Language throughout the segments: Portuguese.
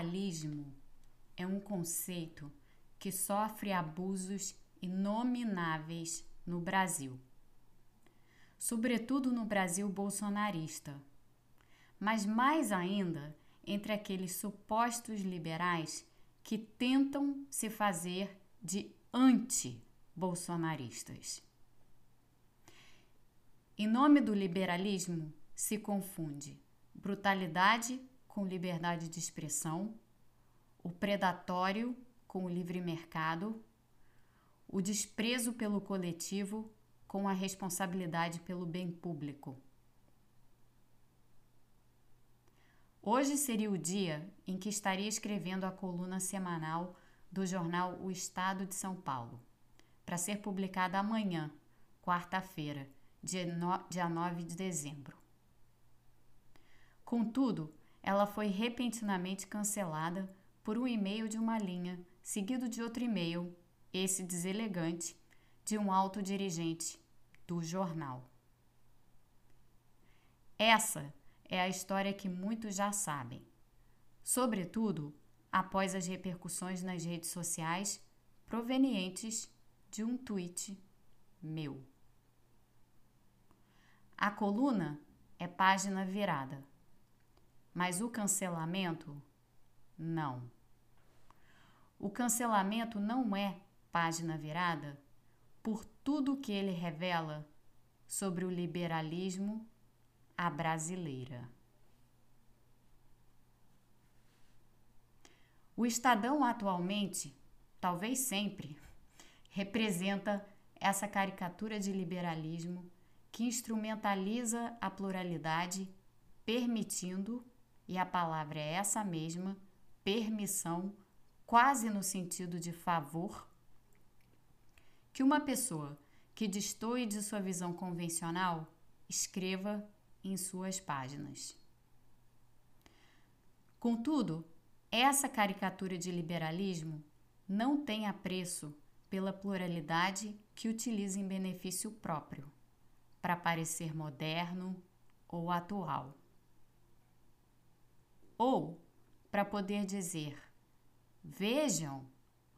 Liberalismo é um conceito que sofre abusos inomináveis no Brasil, sobretudo no Brasil bolsonarista, mas mais ainda entre aqueles supostos liberais que tentam se fazer de anti-bolsonaristas. Em nome do liberalismo se confunde brutalidade com liberdade de expressão, o predatório com o livre mercado, o desprezo pelo coletivo com a responsabilidade pelo bem público. Hoje seria o dia em que estaria escrevendo a coluna semanal do jornal O Estado de São Paulo, para ser publicada amanhã, quarta-feira, dia 9 de dezembro. Contudo, ela foi repentinamente cancelada por um e-mail de uma linha, seguido de outro e-mail, esse deselegante, de um alto dirigente do jornal. Essa é a história que muitos já sabem, sobretudo após as repercussões nas redes sociais provenientes de um tweet meu. A coluna é página virada, mas o cancelamento, não. O cancelamento não é página virada por tudo que ele revela sobre o liberalismo a brasileira. O Estadão atualmente, talvez sempre, representa essa caricatura de liberalismo que instrumentaliza a pluralidade, permitindo, e a palavra é essa mesma, permissão, quase no sentido de favor, que uma pessoa que destoe de sua visão convencional escreva em suas páginas. Contudo, essa caricatura de liberalismo não tem apreço pela pluralidade que utiliza em benefício próprio, para parecer moderno ou atual. Ou para poder dizer: vejam,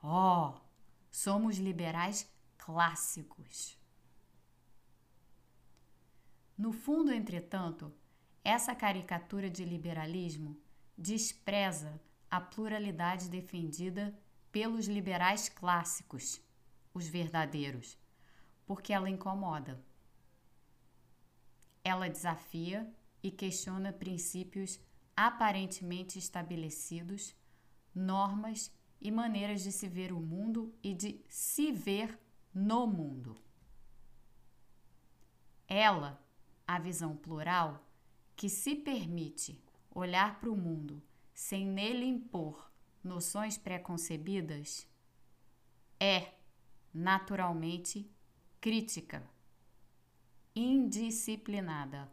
ó, oh, somos liberais clássicos. No fundo, entretanto, essa caricatura de liberalismo despreza a pluralidade defendida pelos liberais clássicos, os verdadeiros, porque ela incomoda. Ela desafia e questiona princípios aparentemente estabelecidos, normas e maneiras de se ver o mundo e de se ver no mundo. Ela a visão plural, que se permite olhar para o mundo sem nele impor noções preconcebidas, é, naturalmente, crítica, indisciplinada.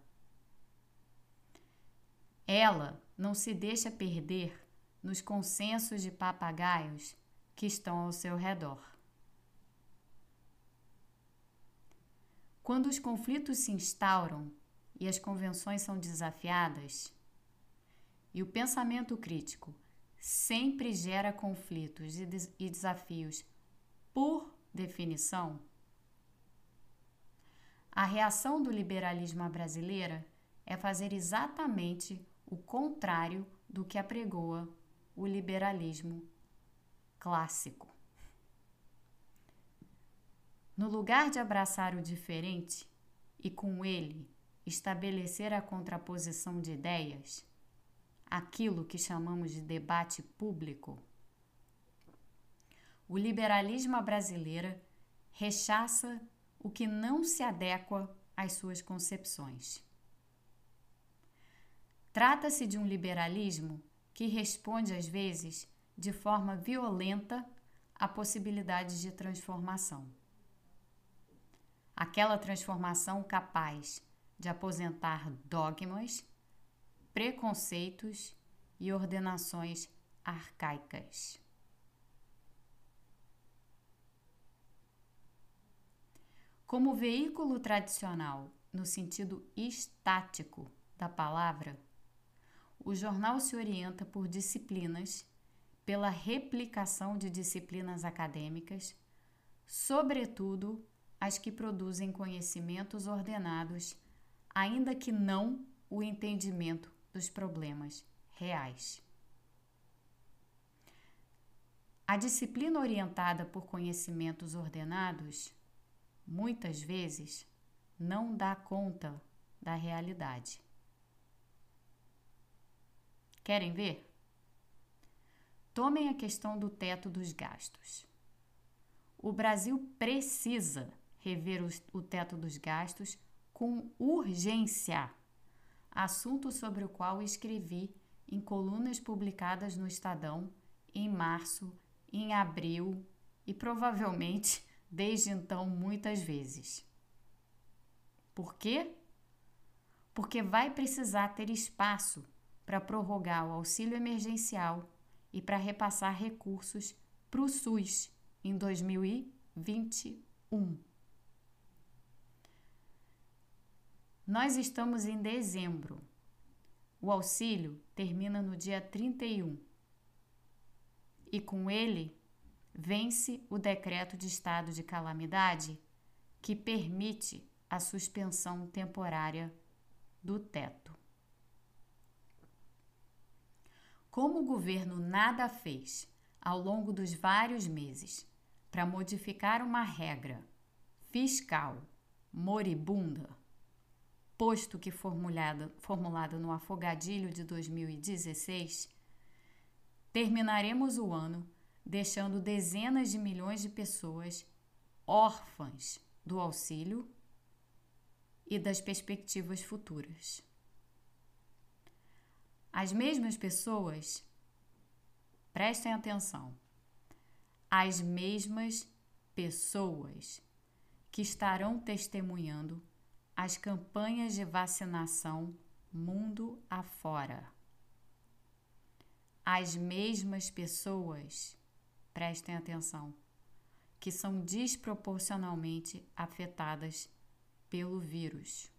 Ela não se deixa perder nos consensos de papagaios que estão ao seu redor. Quando os conflitos se instauram e as convenções são desafiadas, e o pensamento crítico sempre gera conflitos e, des e desafios por definição, a reação do liberalismo à brasileira é fazer exatamente o contrário do que apregoa o liberalismo clássico. No lugar de abraçar o diferente e com ele estabelecer a contraposição de ideias, aquilo que chamamos de debate público, o liberalismo brasileira rechaça o que não se adequa às suas concepções. Trata-se de um liberalismo que responde às vezes de forma violenta a possibilidades de transformação aquela transformação capaz de aposentar dogmas, preconceitos e ordenações arcaicas. Como veículo tradicional, no sentido estático da palavra, o jornal se orienta por disciplinas, pela replicação de disciplinas acadêmicas, sobretudo as que produzem conhecimentos ordenados, ainda que não o entendimento dos problemas reais. A disciplina orientada por conhecimentos ordenados, muitas vezes, não dá conta da realidade. Querem ver? Tomem a questão do teto dos gastos. O Brasil precisa rever o teto dos gastos com urgência, assunto sobre o qual escrevi em colunas publicadas no Estadão em março, em abril e provavelmente desde então muitas vezes. Por quê? Porque vai precisar ter espaço para prorrogar o auxílio emergencial e para repassar recursos para o SUS em 2021. Nós estamos em dezembro. O auxílio termina no dia 31. E com ele vence o decreto de estado de calamidade que permite a suspensão temporária do teto. Como o governo nada fez ao longo dos vários meses para modificar uma regra fiscal moribunda, posto que formulada, formulada no afogadilho de 2016, terminaremos o ano deixando dezenas de milhões de pessoas órfãs do auxílio e das perspectivas futuras. As mesmas pessoas, prestem atenção, as mesmas pessoas que estarão testemunhando as campanhas de vacinação mundo afora. As mesmas pessoas, prestem atenção, que são desproporcionalmente afetadas pelo vírus.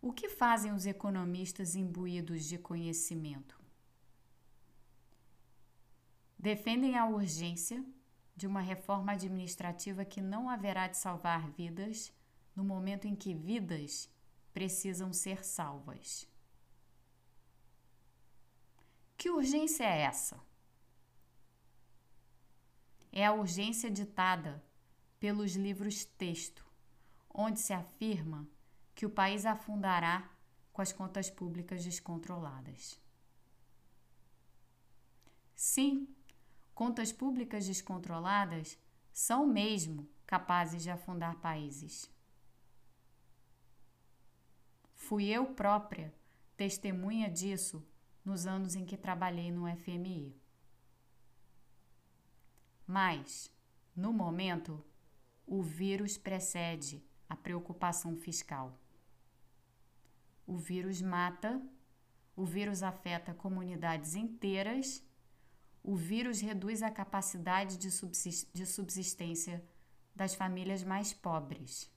O que fazem os economistas imbuídos de conhecimento? Defendem a urgência de uma reforma administrativa que não haverá de salvar vidas no momento em que vidas precisam ser salvas. Que urgência é essa? É a urgência ditada pelos livros texto, onde se afirma que o país afundará com as contas públicas descontroladas. Sim, contas públicas descontroladas são mesmo capazes de afundar países. Fui eu própria testemunha disso nos anos em que trabalhei no FMI. Mas, no momento, o vírus precede a preocupação fiscal. O vírus mata, o vírus afeta comunidades inteiras, o vírus reduz a capacidade de subsistência das famílias mais pobres.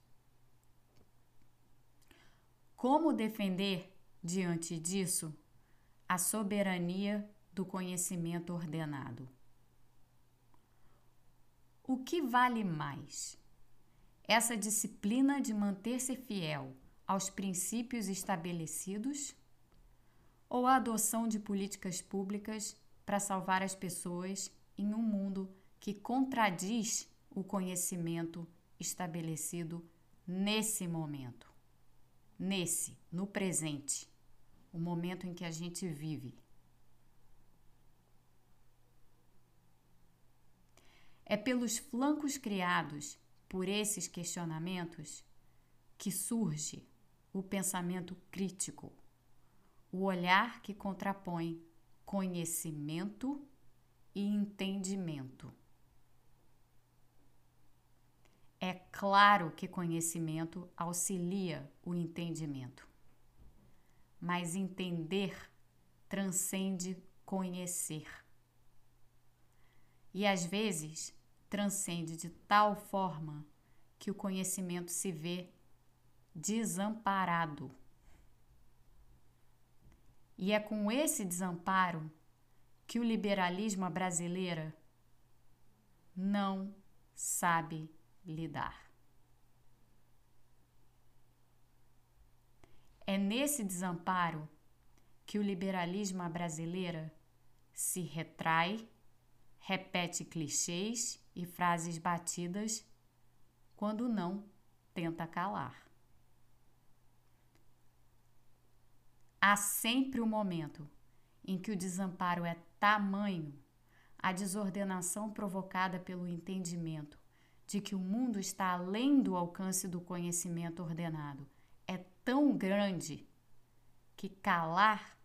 Como defender, diante disso, a soberania do conhecimento ordenado? O que vale mais? Essa disciplina de manter-se fiel aos princípios estabelecidos ou a adoção de políticas públicas para salvar as pessoas em um mundo que contradiz o conhecimento estabelecido nesse momento, nesse, no presente, o momento em que a gente vive. É pelos flancos criados por esses questionamentos que surge o pensamento crítico, o olhar que contrapõe conhecimento e entendimento. É claro que conhecimento auxilia o entendimento, mas entender transcende conhecer. E às vezes transcende de tal forma que o conhecimento se vê desamparado. E é com esse desamparo que o liberalismo brasileira não sabe lidar. É nesse desamparo que o liberalismo brasileira se retrai, repete clichês e frases batidas quando não tenta calar. Há sempre um momento em que o desamparo é tamanho, a desordenação provocada pelo entendimento de que o mundo está além do alcance do conhecimento ordenado é tão grande que calar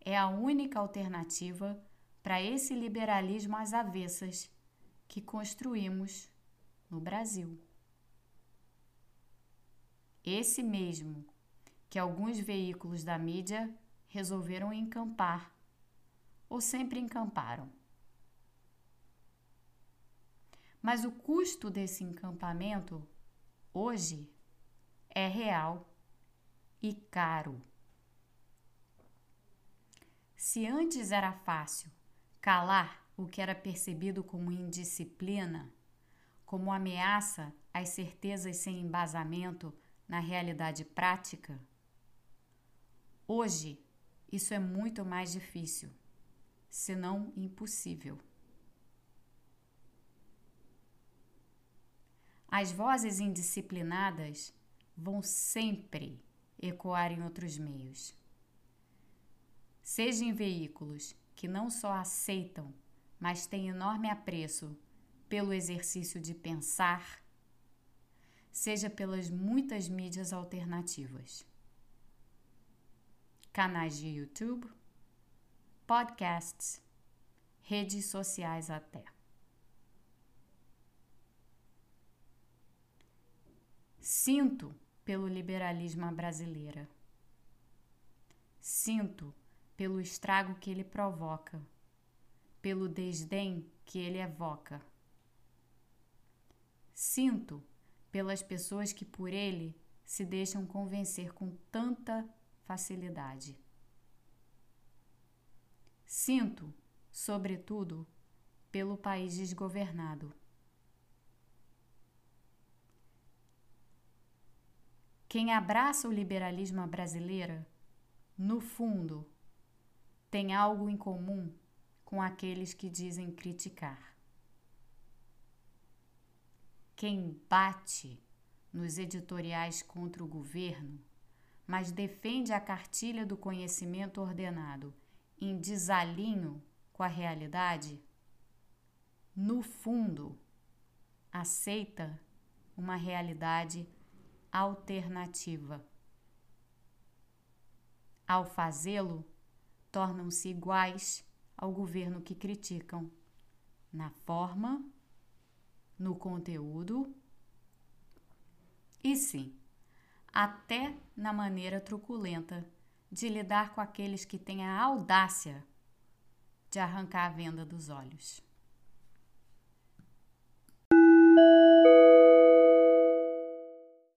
é a única alternativa para esse liberalismo às avessas que construímos no Brasil. Esse mesmo que alguns veículos da mídia resolveram encampar ou sempre encamparam. Mas o custo desse encampamento hoje é real e caro. Se antes era fácil calar o que era percebido como indisciplina, como ameaça às certezas sem embasamento na realidade prática, hoje isso é muito mais difícil, se não impossível. As vozes indisciplinadas vão sempre ecoar em outros meios. Seja em veículos que não só aceitam, mas têm enorme apreço pelo exercício de pensar, seja pelas muitas mídias alternativas. Canais de YouTube, podcasts, redes sociais até. Sinto pelo liberalismo brasileira. Sinto pelo estrago que ele provoca, pelo desdém que ele evoca. Sinto pelas pessoas que por ele se deixam convencer com tanta facilidade. Sinto, sobretudo, pelo país desgovernado. Quem abraça o liberalismo brasileiro, no fundo, tem algo em comum com aqueles que dizem criticar. Quem bate nos editoriais contra o governo, mas defende a cartilha do conhecimento ordenado em desalinho com a realidade, no fundo, aceita uma realidade alternativa. Ao fazê-lo, tornam-se iguais ao governo que criticam, na forma, no conteúdo e sim, até na maneira truculenta de lidar com aqueles que têm a audácia de arrancar a venda dos olhos.